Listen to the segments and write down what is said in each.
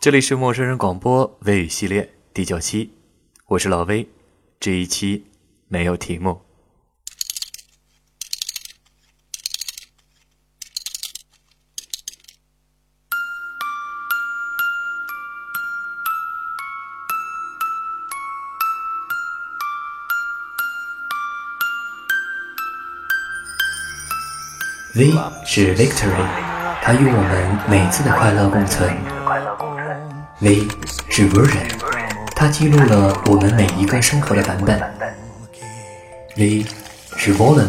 这里是陌生人广播微语系列第九期，我是老威，这一期没有题目。V 是 Victory，它与我们每次的快乐共存。V 是 version，它记录了我们每一个生活的版本。V 是 volume，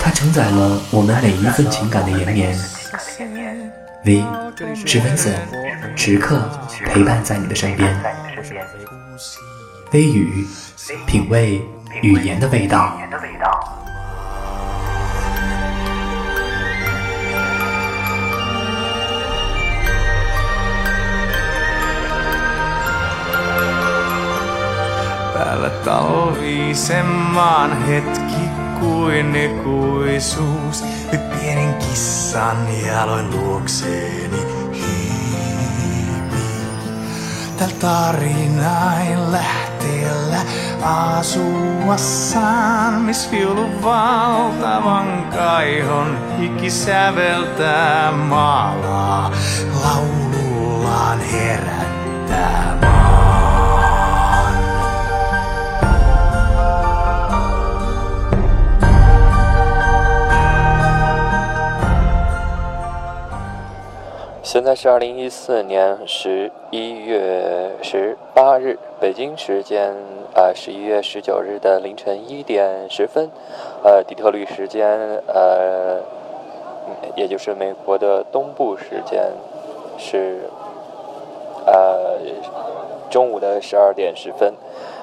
它承载了我们每一份情感的延绵。V 是 Vincent，时刻陪伴在你的身边。微语，品味语言的味道。Talvisemman hetki kuin ikuisuus. Nyt pienen kissan jaloin luokseeni hiipi. Täällä tarinain lähteellä asuassaan, miss viulu valtavan kaihon hiki säveltää maalaa, laulullaan herättää 现在是二零一四年十一月十八日，北京时间呃十一月十九日的凌晨一点十分，呃底特律时间呃也就是美国的东部时间是呃中午的十二点十分。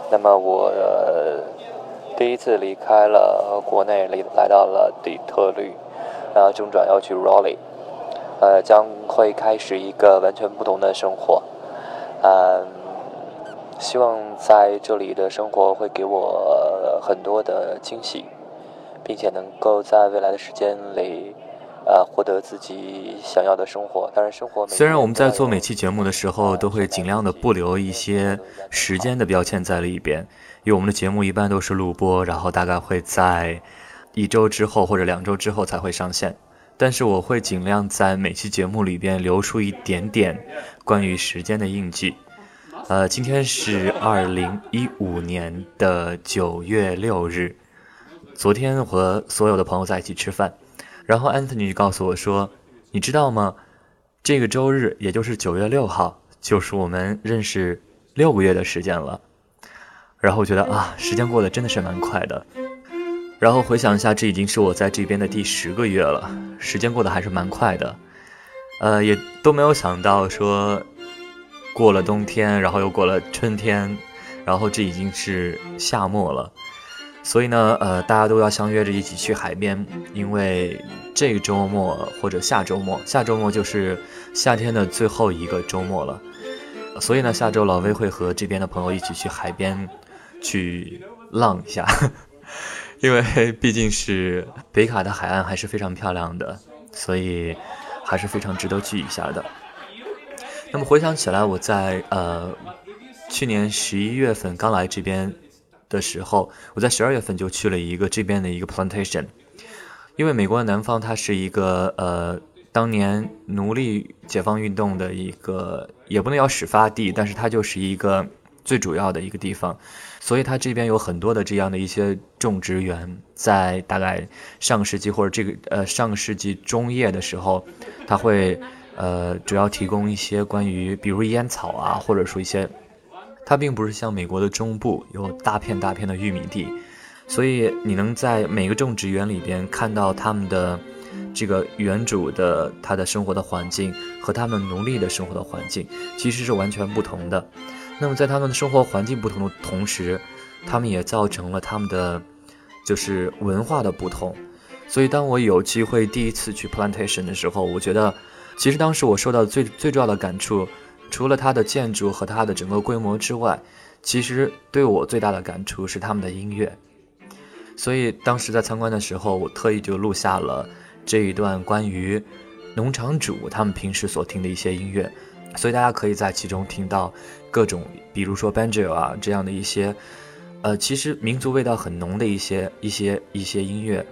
那么我第一次离开了国内，来来到了底特律，然后中转要去 Raleigh。呃，将会开始一个完全不同的生活。嗯，希望在这里的生活会给我很多的惊喜，并且能够在未来的时间里，呃，获得自己想要的生活。当然，生活虽然我们在做每期节目的时候都会尽量的不留一些时间的标签在里边，因为我们的节目一般都是录播，然后大概会在一周之后或者两周之后才会上线。但是我会尽量在每期节目里边留出一点点关于时间的印记。呃，今天是二零一五年的九月六日。昨天和所有的朋友在一起吃饭，然后 Anthony 就告诉我说：“你知道吗？这个周日，也就是九月六号，就是我们认识六个月的时间了。”然后我觉得啊，时间过得真的是蛮快的。然后回想一下，这已经是我在这边的第十个月了，时间过得还是蛮快的，呃，也都没有想到说过了冬天，然后又过了春天，然后这已经是夏末了，所以呢，呃，大家都要相约着一起去海边，因为这个周末或者下周末，下周末就是夏天的最后一个周末了，所以呢，下周老魏会和这边的朋友一起去海边去浪一下。因为 毕竟是 北卡的海岸还是非常漂亮的，所以还是非常值得去一下的。那么回想起来，我在呃去年十一月份刚来这边的时候，我在十二月份就去了一个这边的一个 plantation，因为美国的南方它是一个呃当年奴隶解放运动的一个也不能叫始发地，但是它就是一个最主要的一个地方，所以它这边有很多的这样的一些种植园，在大概上个世纪或者这个呃上个世纪中叶的时候，它会呃主要提供一些关于比如烟草啊，或者说一些。它并不是像美国的中部有大片大片的玉米地，所以你能在每个种植园里边看到他们的这个园主的他的生活的环境和他们奴隶的生活的环境其实是完全不同的。那么在他们的生活环境不同的同时，他们也造成了他们的就是文化的不同。所以当我有机会第一次去 plantation 的时候，我觉得其实当时我受到最最重要的感触。除了它的建筑和它的整个规模之外，其实对我最大的感触是他们的音乐。所以当时在参观的时候，我特意就录下了这一段关于农场主他们平时所听的一些音乐。所以大家可以在其中听到各种，比如说 banjo 啊这样的一些，呃，其实民族味道很浓的一些一些一些音乐，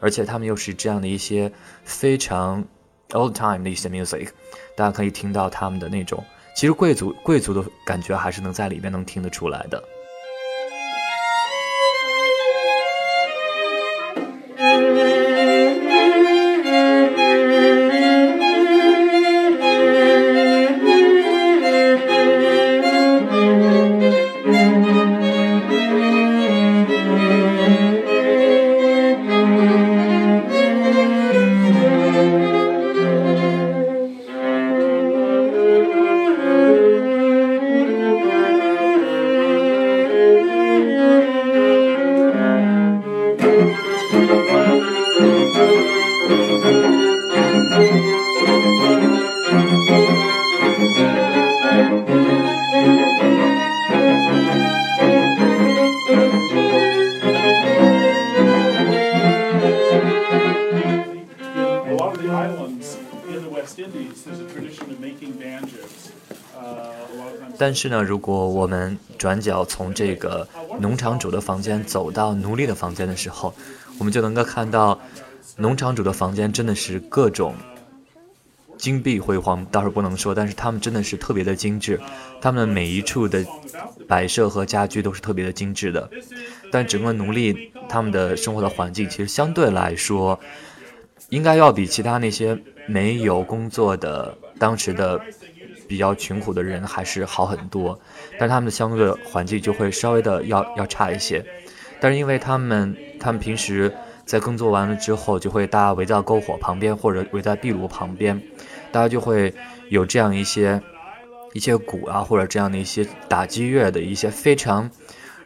而且他们又是这样的一些非常 old time 的一些 music，大家可以听到他们的那种。其实贵族贵族的感觉还是能在里面能听得出来的。但是呢，如果我们转角从这个农场主的房间走到奴隶的房间的时候，我们就能够看到，农场主的房间真的是各种金碧辉煌，倒是不能说，但是他们真的是特别的精致，他们每一处的摆设和家居都是特别的精致的。但整个奴隶他们的生活的环境，其实相对来说，应该要比其他那些没有工作的当时的。比较穷苦的人还是好很多，但他们的相对的环境就会稍微的要要差一些。但是因为他们他们平时在工作完了之后，就会大家围在篝火旁边或者围在壁炉旁边，大家就会有这样一些一些鼓啊或者这样的一些打击乐的一些非常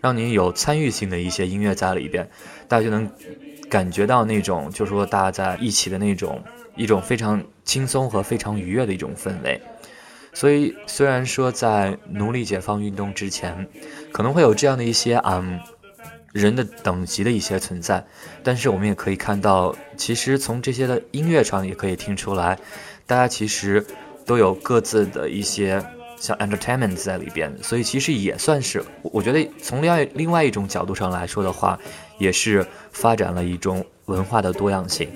让你有参与性的一些音乐在里边，大家就能感觉到那种就是说大家在一起的那种一种非常轻松和非常愉悦的一种氛围。所以，虽然说在奴隶解放运动之前，可能会有这样的一些嗯人的等级的一些存在，但是我们也可以看到，其实从这些的音乐上也可以听出来，大家其实都有各自的一些像 entertainment 在里边，所以其实也算是，我觉得从另外另外一种角度上来说的话，也是发展了一种文化的多样性。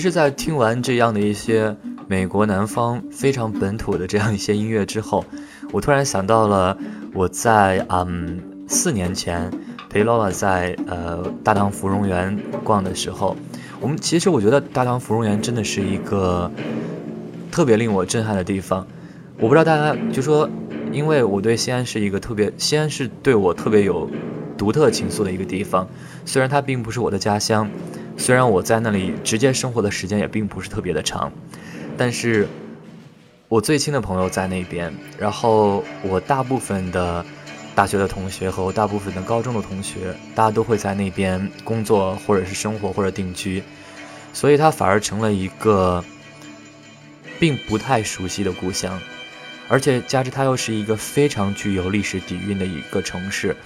其实，在听完这样的一些美国南方非常本土的这样一些音乐之后，我突然想到了我在嗯四年前陪 Lola 在呃大唐芙蓉园逛的时候，我们其实我觉得大唐芙蓉园真的是一个特别令我震撼的地方。我不知道大家就说，因为我对西安是一个特别，西安是对我特别有独特情愫的一个地方。虽然它并不是我的家乡，虽然我在那里直接生活的时间也并不是特别的长，但是我最亲的朋友在那边，然后我大部分的大学的同学和我大部分的高中的同学，大家都会在那边工作或者是生活或者定居，所以它反而成了一个并不太熟悉的故乡。而且加之它又是一个非常具有历史底蕴的一个城市，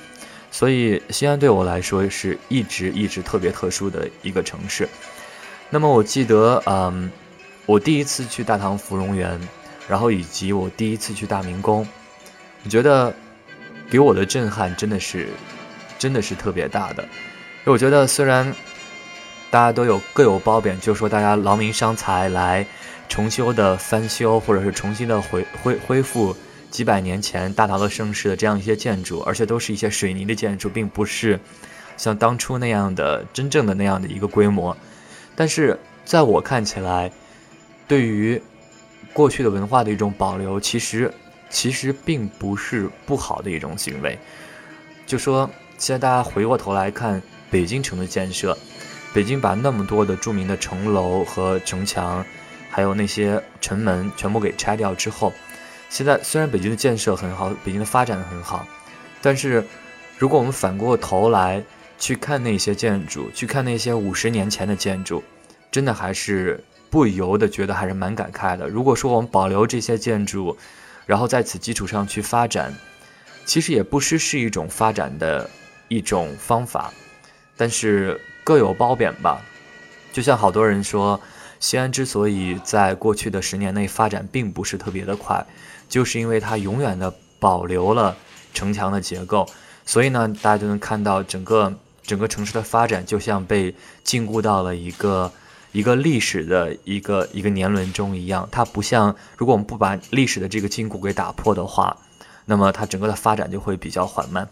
所以西安对我来说是一直一直特别特殊的一个城市。那么我记得，嗯，我第一次去大唐芙蓉园，然后以及我第一次去大明宫，我觉得给我的震撼真的是真的是特别大的。因为我觉得虽然大家都有各有褒贬，就说大家劳民伤财来。重修的翻修，或者是重新的恢恢恢复几百年前大唐的盛世的这样一些建筑，而且都是一些水泥的建筑，并不是像当初那样的真正的那样的一个规模。但是在我看起来，对于过去的文化的一种保留，其实其实并不是不好的一种行为。就说现在大家回过头来看北京城的建设，北京把那么多的著名的城楼和城墙。还有那些城门全部给拆掉之后，现在虽然北京的建设很好，北京的发展很好，但是如果我们反过头来去看那些建筑，去看那些五十年前的建筑，真的还是不由得觉得还是蛮感慨的。如果说我们保留这些建筑，然后在此基础上去发展，其实也不失是一种发展的一种方法，但是各有褒贬吧。就像好多人说。西安之所以在过去的十年内发展并不是特别的快，就是因为它永远的保留了城墙的结构，所以呢，大家就能看到整个整个城市的发展就像被禁锢到了一个一个历史的一个一个年轮中一样。它不像，如果我们不把历史的这个禁锢给打破的话，那么它整个的发展就会比较缓慢。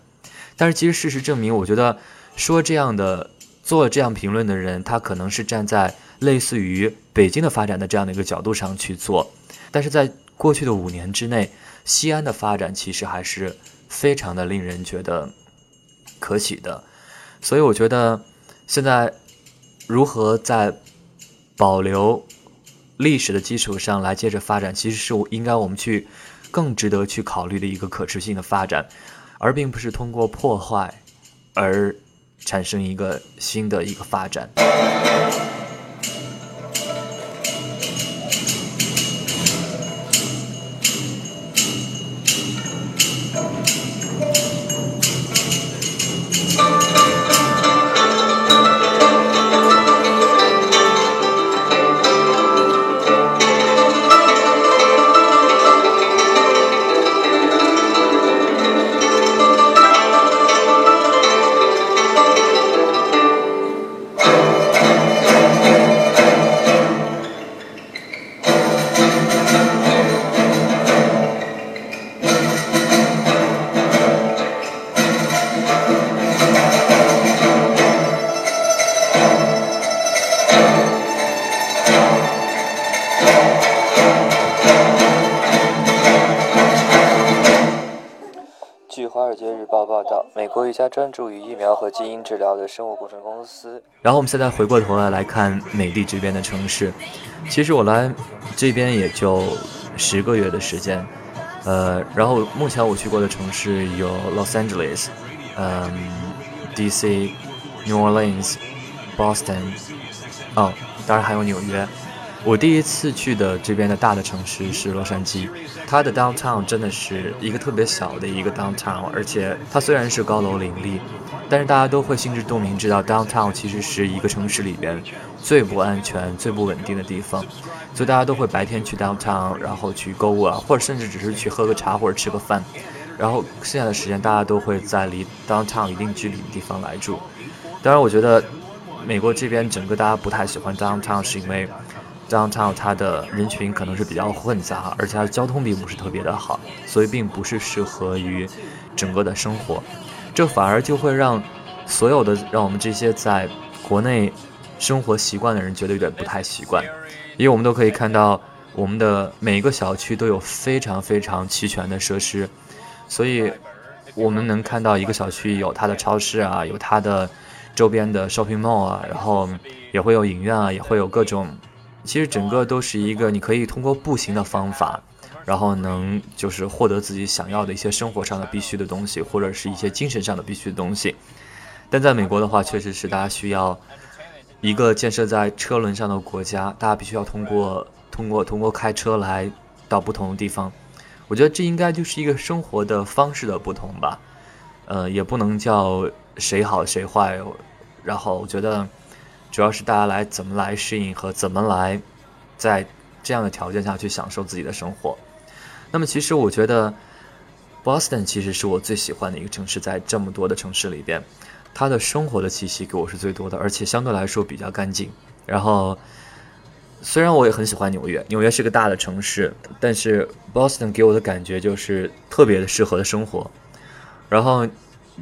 但是其实事实证明，我觉得说这样的做这样评论的人，他可能是站在。类似于北京的发展的这样的一个角度上去做，但是在过去的五年之内，西安的发展其实还是非常的令人觉得可喜的，所以我觉得现在如何在保留历史的基础上来接着发展，其实是应该我们去更值得去考虑的一个可持续性的发展，而并不是通过破坏而产生一个新的一个发展。专注于疫苗和基因治疗的生物工程公司。然后我们现在回过头来来看美丽这边的城市。其实我来这边也就十个月的时间，呃，然后目前我去过的城市有 Los Angeles，嗯，DC、New Orleans、Boston，哦，当然还有纽约。我第一次去的这边的大的城市是洛杉矶，它的 downtown 真的是一个特别小的一个 downtown，而且它虽然是高楼林立，但是大家都会心知肚明，知道 downtown 其实是一个城市里边最不安全、最不稳定的地方，所以大家都会白天去 downtown，然后去购物啊，或者甚至只是去喝个茶或者吃个饭，然后剩下的时间大家都会在离 downtown 一定距离的地方来住。当然，我觉得美国这边整个大家不太喜欢 downtown，是因为。Downtown 它的人群可能是比较混杂，而且它的交通并不是特别的好，所以并不是适合于整个的生活。这反而就会让所有的让我们这些在国内生活习惯的人觉得有点不太习惯，因为我们都可以看到，我们的每一个小区都有非常非常齐全的设施，所以我们能看到一个小区有它的超市啊，有它的周边的 shopping mall 啊，然后也会有影院啊，也会有各种，其实整个都是一个你可以通过步行的方法，然后能就是获得自己想要的一些生活上的必须的东西，或者是一些精神上的必须的东西。但在美国的话，确实是大家需要一个建设在车轮上的国家，大家必须要通过。通过通过开车来到不同的地方，我觉得这应该就是一个生活的方式的不同吧，呃，也不能叫谁好谁坏，然后我觉得主要是大家来怎么来适应和怎么来在这样的条件下去享受自己的生活。那么其实我觉得 Boston 其实是我最喜欢的一个城市，在这么多的城市里边，它的生活的气息给我是最多的，而且相对来说比较干净，然后。虽然我也很喜欢纽约，纽约是个大的城市，但是 Boston 给我的感觉就是特别的适合的生活。然后，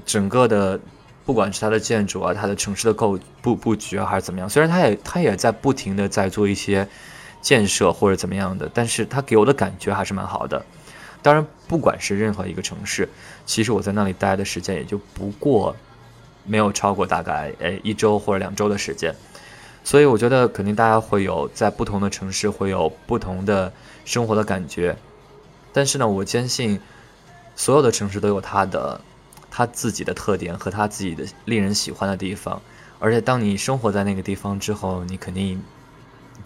整个的不管是它的建筑啊，它的城市的构布布局啊，还是怎么样，虽然它也它也在不停的在做一些建设或者怎么样的，但是它给我的感觉还是蛮好的。当然，不管是任何一个城市，其实我在那里待的时间也就不过没有超过大概诶一周或者两周的时间。所以我觉得肯定大家会有在不同的城市会有不同的生活的感觉，但是呢，我坚信所有的城市都有它的他自己的特点和他自己的令人喜欢的地方，而且当你生活在那个地方之后，你肯定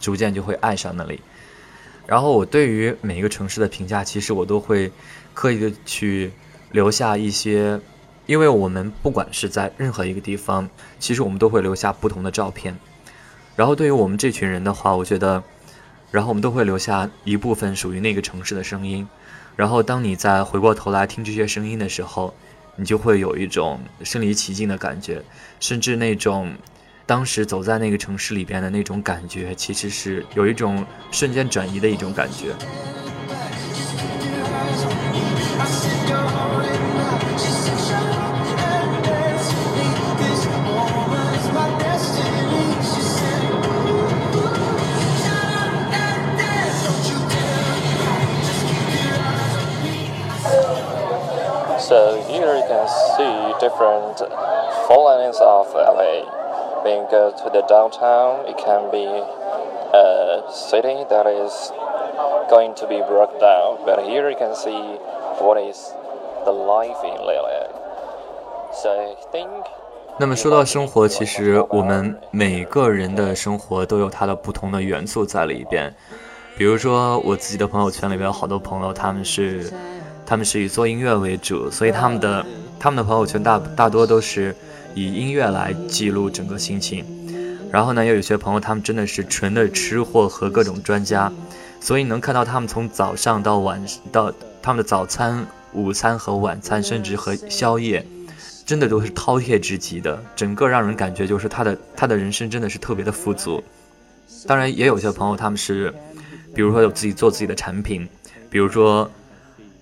逐渐就会爱上那里。然后我对于每一个城市的评价，其实我都会刻意的去留下一些，因为我们不管是在任何一个地方，其实我们都会留下不同的照片。然后对于我们这群人的话，我觉得，然后我们都会留下一部分属于那个城市的声音。然后当你再回过头来听这些声音的时候，你就会有一种身临其境的感觉，甚至那种当时走在那个城市里边的那种感觉，其实是有一种瞬间转移的一种感觉。So here you can see different four lanes of LA. When you go to the downtown, it can be a city that is going to be broken down. But here you can see what is the life in LA. So I think. 那么说到生活，其实我们每个人的生活都有它的不同的元素在里边。比如说，我自己的朋友圈里边有好多朋友，他们是 他们是以做音乐为主，所以他们的他们的朋友圈大大多都是以音乐来记录整个心情。然后呢，又有些朋友他们真的是纯的吃货和各种专家，所以能看到他们从早上到晚到他们的早餐、午餐和晚餐，甚至和宵夜，真的都是饕餮之极的。整个让人感觉就是他的他的人生真的是特别的富足。当然，也有些朋友他们是，比如说有自己做自己的产品，比如说。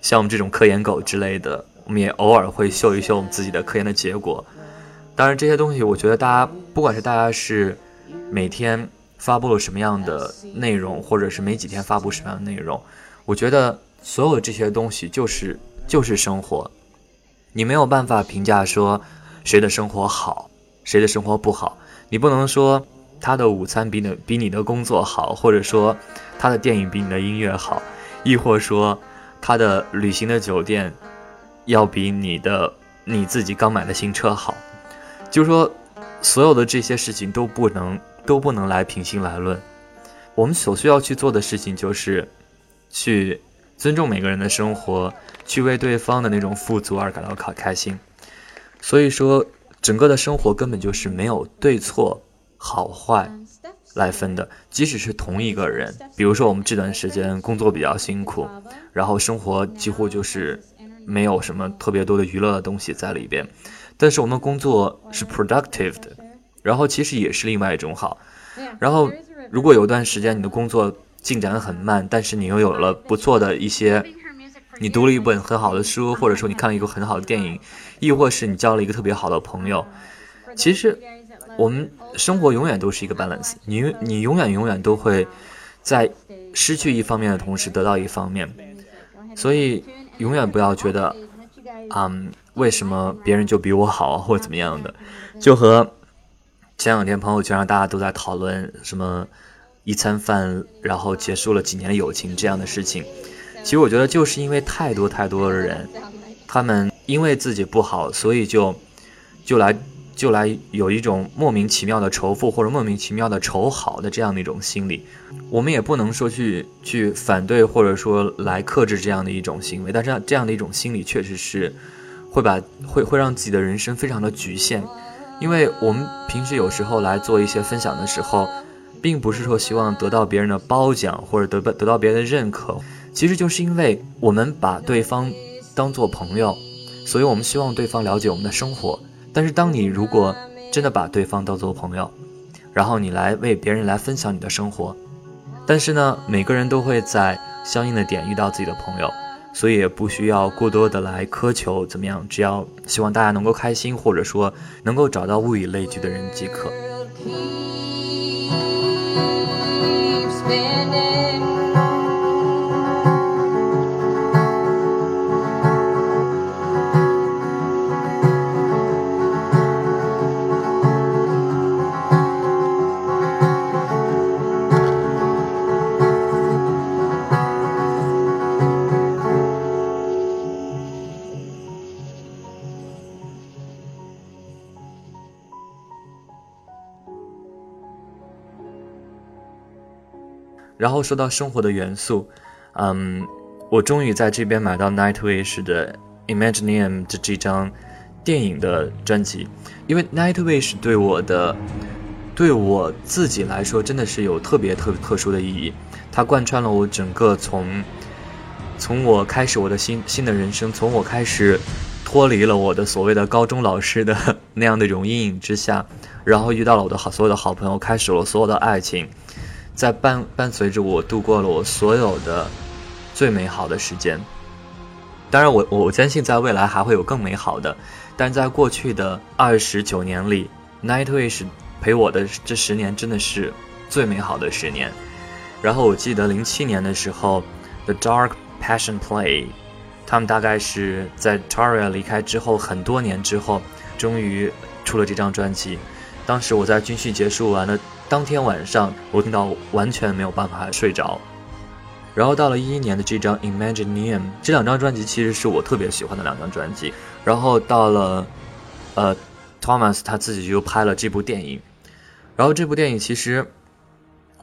像我们这种科研狗之类的，我们也偶尔会秀一秀我们自己的科研的结果。当然，这些东西我觉得大家不管是大家是每天发布了什么样的内容，或者是没几天发布什么样的内容，我觉得所有的这些东西就是就是生活。你没有办法评价说谁的生活好，谁的生活不好。你不能说他的午餐比你比你的工作好，或者说他的电影比你的音乐好，亦或说。他的旅行的酒店，要比你的你自己刚买的新车好，就是说，所有的这些事情都不能都不能来平心来论。我们所需要去做的事情就是，去尊重每个人的生活，去为对方的那种富足而感到开开心。所以说，整个的生活根本就是没有对错、好坏。来分的，即使是同一个人，比如说我们这段时间工作比较辛苦，然后生活几乎就是没有什么特别多的娱乐的东西在里边，但是我们工作是 productive 的，然后其实也是另外一种好。然后如果有段时间你的工作进展很慢，但是你又有了不错的一些，你读了一本很好的书，或者说你看了一个很好的电影，亦或是你交了一个特别好的朋友，其实。我们生活永远都是一个 balance，你你永远永远都会在失去一方面的同时得到一方面，所以永远不要觉得，嗯，为什么别人就比我好或怎么样的，就和前两天朋友圈上大家都在讨论什么一餐饭然后结束了几年的友情这样的事情，其实我觉得就是因为太多太多的人，他们因为自己不好，所以就就来。就来有一种莫名其妙的仇富或者莫名其妙的仇好的这样的一种心理，我们也不能说去去反对或者说来克制这样的一种行为，但是这样的一种心理确实是会把会会让自己的人生非常的局限，因为我们平时有时候来做一些分享的时候，并不是说希望得到别人的褒奖或者得得到别人的认可，其实就是因为我们把对方当做朋友，所以我们希望对方了解我们的生活。但是，当你如果真的把对方当做朋友，然后你来为别人来分享你的生活，但是呢，每个人都会在相应的点遇到自己的朋友，所以也不需要过多的来苛求怎么样，只要希望大家能够开心，或者说能够找到物以类聚的人即可。然后说到生活的元素，嗯，我终于在这边买到 Nightwish 的 Imagineum 的这张电影的专辑，因为 Nightwish 对我的对我自己来说真的是有特别特特殊的意义，它贯穿了我整个从从我开始我的新新的人生，从我开始脱离了我的所谓的高中老师的 那样的一种阴影之下，然后遇到了我的好所有的好朋友，开始了所有的爱情。在伴伴随着我度过了我所有的最美好的时间。当然，我我坚信在未来还会有更美好的。但在过去的二十九年里，Nightwish 陪我的这十年真的是最美好的十年。然后我记得零七年的时候，The Dark Passion Play，他们大概是在 Taria 离开之后很多年之后，终于出了这张专辑。当时我在军训结束完了。当天晚上，我听到完全没有办法睡着。然后到了一一年的这张《Imagineum》，这两张专辑其实是我特别喜欢的两张专辑。然后到了，呃，Thomas 他自己就拍了这部电影。然后这部电影其实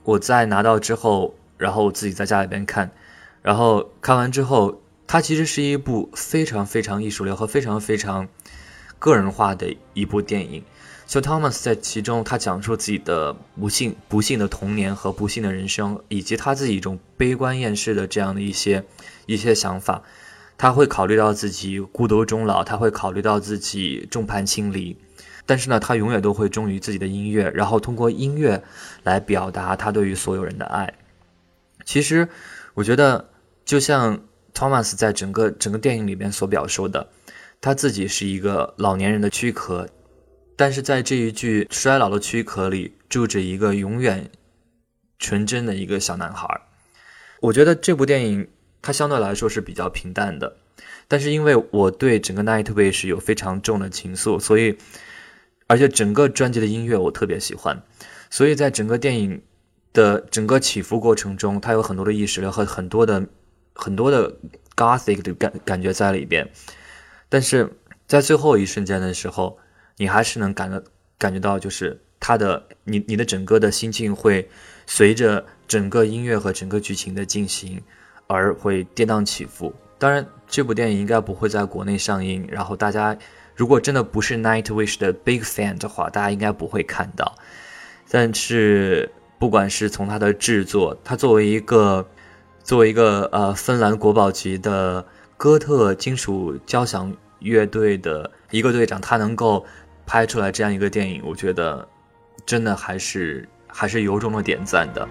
我在拿到之后，然后我自己在家里边看，然后看完之后，它其实是一部非常非常艺术流和非常非常个人化的一部电影。就 Thomas 在其中，他讲述自己的不幸、不幸的童年和不幸的人生，以及他自己一种悲观厌世的这样的一些一些想法。他会考虑到自己孤独终老，他会考虑到自己众叛亲离，但是呢，他永远都会忠于自己的音乐，然后通过音乐来表达他对于所有人的爱。其实，我觉得就像 Thomas 在整个整个电影里边所表述的，他自己是一个老年人的躯壳。但是在这一具衰老的躯壳里，住着一个永远纯真的一个小男孩。我觉得这部电影它相对来说是比较平淡的，但是因为我对整个 Nightwish 有非常重的情愫，所以而且整个专辑的音乐我特别喜欢，所以在整个电影的整个起伏过程中，它有很多的意识流和很多的很多的 Gothic 的感感觉在里边，但是在最后一瞬间的时候。你还是能感到感觉到，就是他的你你的整个的心境会随着整个音乐和整个剧情的进行而会跌宕起伏。当然，这部电影应该不会在国内上映，然后大家如果真的不是 Nightwish 的 big fan 的话，大家应该不会看到。但是，不管是从它的制作，它作为一个作为一个呃芬兰国宝级的哥特金属交响乐队的一个队长，他能够。拍出来这样一个电影，我觉得真的还是还是由衷的点赞的。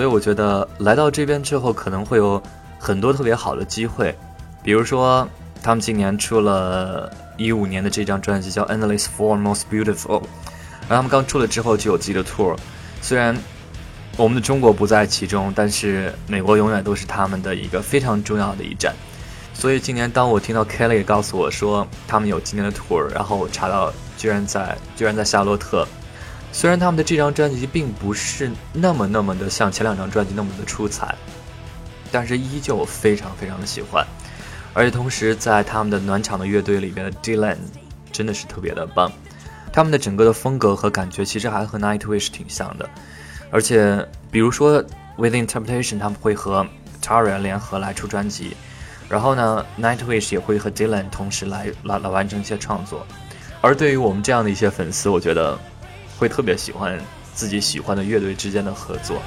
所以我觉得来到这边之后可能会有很多特别好的机会，比如说他们今年出了一五年的这张专辑叫《Endless For Most Beautiful》，然后他们刚出了之后就有自己的 tour，虽然我们的中国不在其中，但是美国永远都是他们的一个非常重要的一站。所以今年当我听到 Kelly 告诉我说他们有今年的 tour，然后我查到居然在居然在夏洛特。虽然他们的这张专辑并不是那么那么的像前两张专辑那么的出彩，但是依旧非常非常的喜欢。而且同时在他们的暖场的乐队里边的 Dylan 真的是特别的棒，他们的整个的风格和感觉其实还和 Nightwish 挺像的。而且比如说 With Interpretation 他们会和 Tara 联合来出专辑。然后呢，Nightwish 也会和 Dylan 同时来来来完成一些创作，而对于我们这样的一些粉丝，我觉得会特别喜欢自己喜欢的乐队之间的合作。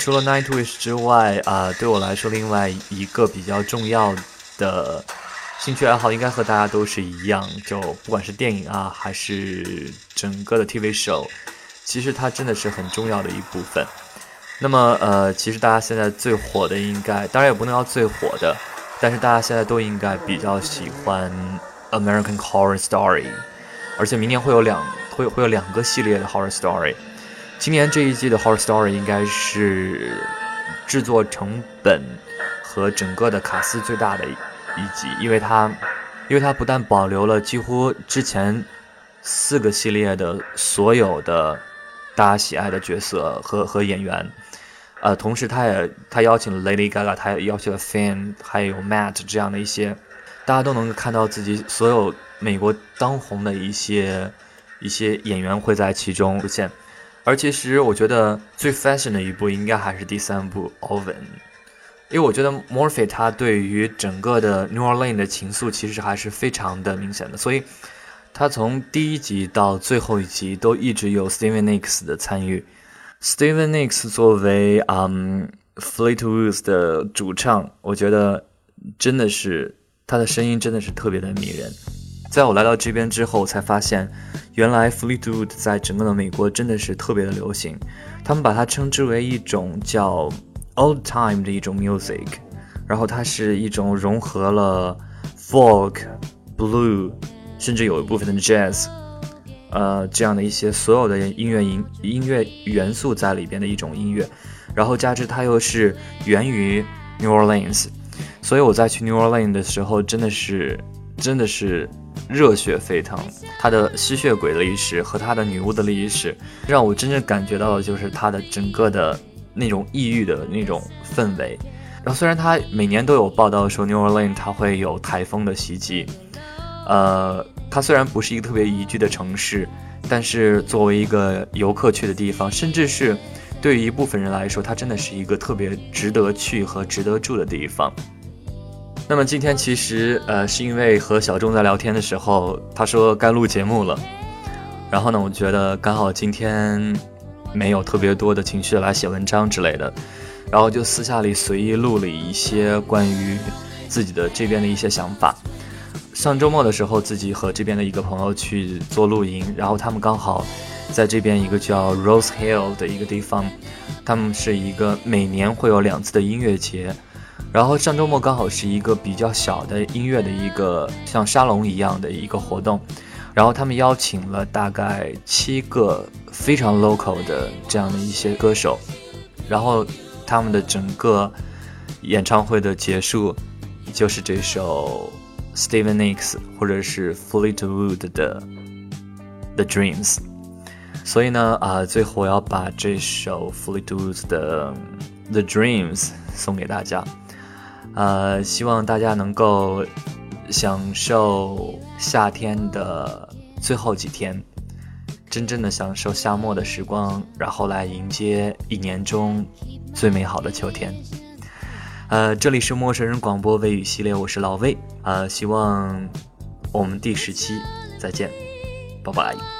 除了 Nightwish 之外，啊，对我来说，另外一个比较重要的兴趣爱好，应该和大家都是一样，就不管是电影啊，还是整个的 TV show，其实它真的是很重要的一部分。那么，呃，其实大家现在最火的，应该当然也不能要最火的，但是大家现在都应该比较喜欢 American Horror Story，而且明年会有两会会有两个系列的 Horror Story。今年这一季的《Horror Story》应该是制作成本和整个的卡司最大的一集，因为它，因为它不但保留了几乎之前四个系列的所有的大家喜爱的角色和和演员，呃，同时他也他邀请了 Lady Gaga，他也邀请了 Fan，还有 Matt 这样的一些，大家都能看到自己所有美国当红的一些一些演员会在其中出现。而其实我觉得最 fashion 的一部应该还是第三部 Oven，因为我觉得 Morphy 他对于整个的 New Orleans 的情愫其实还是非常的明显的，所以他从第一集到最后一集都一直有 Steven Nicks 的参与。Steven Nicks 作为嗯 Fleetwood 的主唱，我觉得真的是他的声音真的是特别的迷人。在我来到这边之后，才发现，原来 Fleetwood 在整个的美国真的是特别的流行。他们把它称之为一种叫 old time 的一种 music，然后它是一种融合了 folk、blue，甚至有一部分的 jazz，呃，这样的一些所有的音乐音音乐元素在里边的一种音乐。然后加之它又是源于 New Orleans，所以我在去 New Orleans 的时候，真的是，真的是。热血沸腾，他的吸血鬼的历史和他的女巫的历史，让我真正感觉到的就是他的整个的那种异域的那种氛围。然后虽然他每年都有报道说 New Orleans 它会有台风的袭击，呃，它虽然不是一个特别宜居的城市，但是作为一个游客去的地方，甚至是对于一部分人来说，它真的是一个特别值得去和值得住的地方。那么今天其实呃是因为和小众在聊天的时候，他说该录节目了，然后呢，我觉得刚好今天没有特别多的情绪来写文章之类的，然后就私下里随意录了一些关于自己的这边的一些想法。上周末的时候，自己和这边的一个朋友去做露营，然后他们刚好在这边一个叫 Rose Hill 的一个地方，他们是一个每年会有两次的音乐节。然后上周末刚好是一个比较小的音乐的一个像沙龙一样的一个活动，然后他们邀请了大概七个非常 local 的这样的一些歌手，然后他们的整个演唱会的结束就是这首 Steven Nicks 或者是 Fleetwood 的 The Dreams。所以呢，啊，最后我要把这首 Fleetwood 的 The Dreams 送给大家，呃，希望大家能够享受夏天的最后几天。真正的享受夏末的时光，然后来迎接一年中最美好的秋天。呃，这里是陌生人广播微语系列，我是老魏。呃，希望我们第十期再见，拜拜。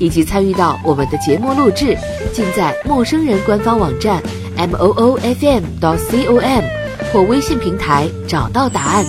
以及参与到我们的节目录制，尽在陌生人官方网站 m o o f m. .dot c o m 或微信平台找到答案。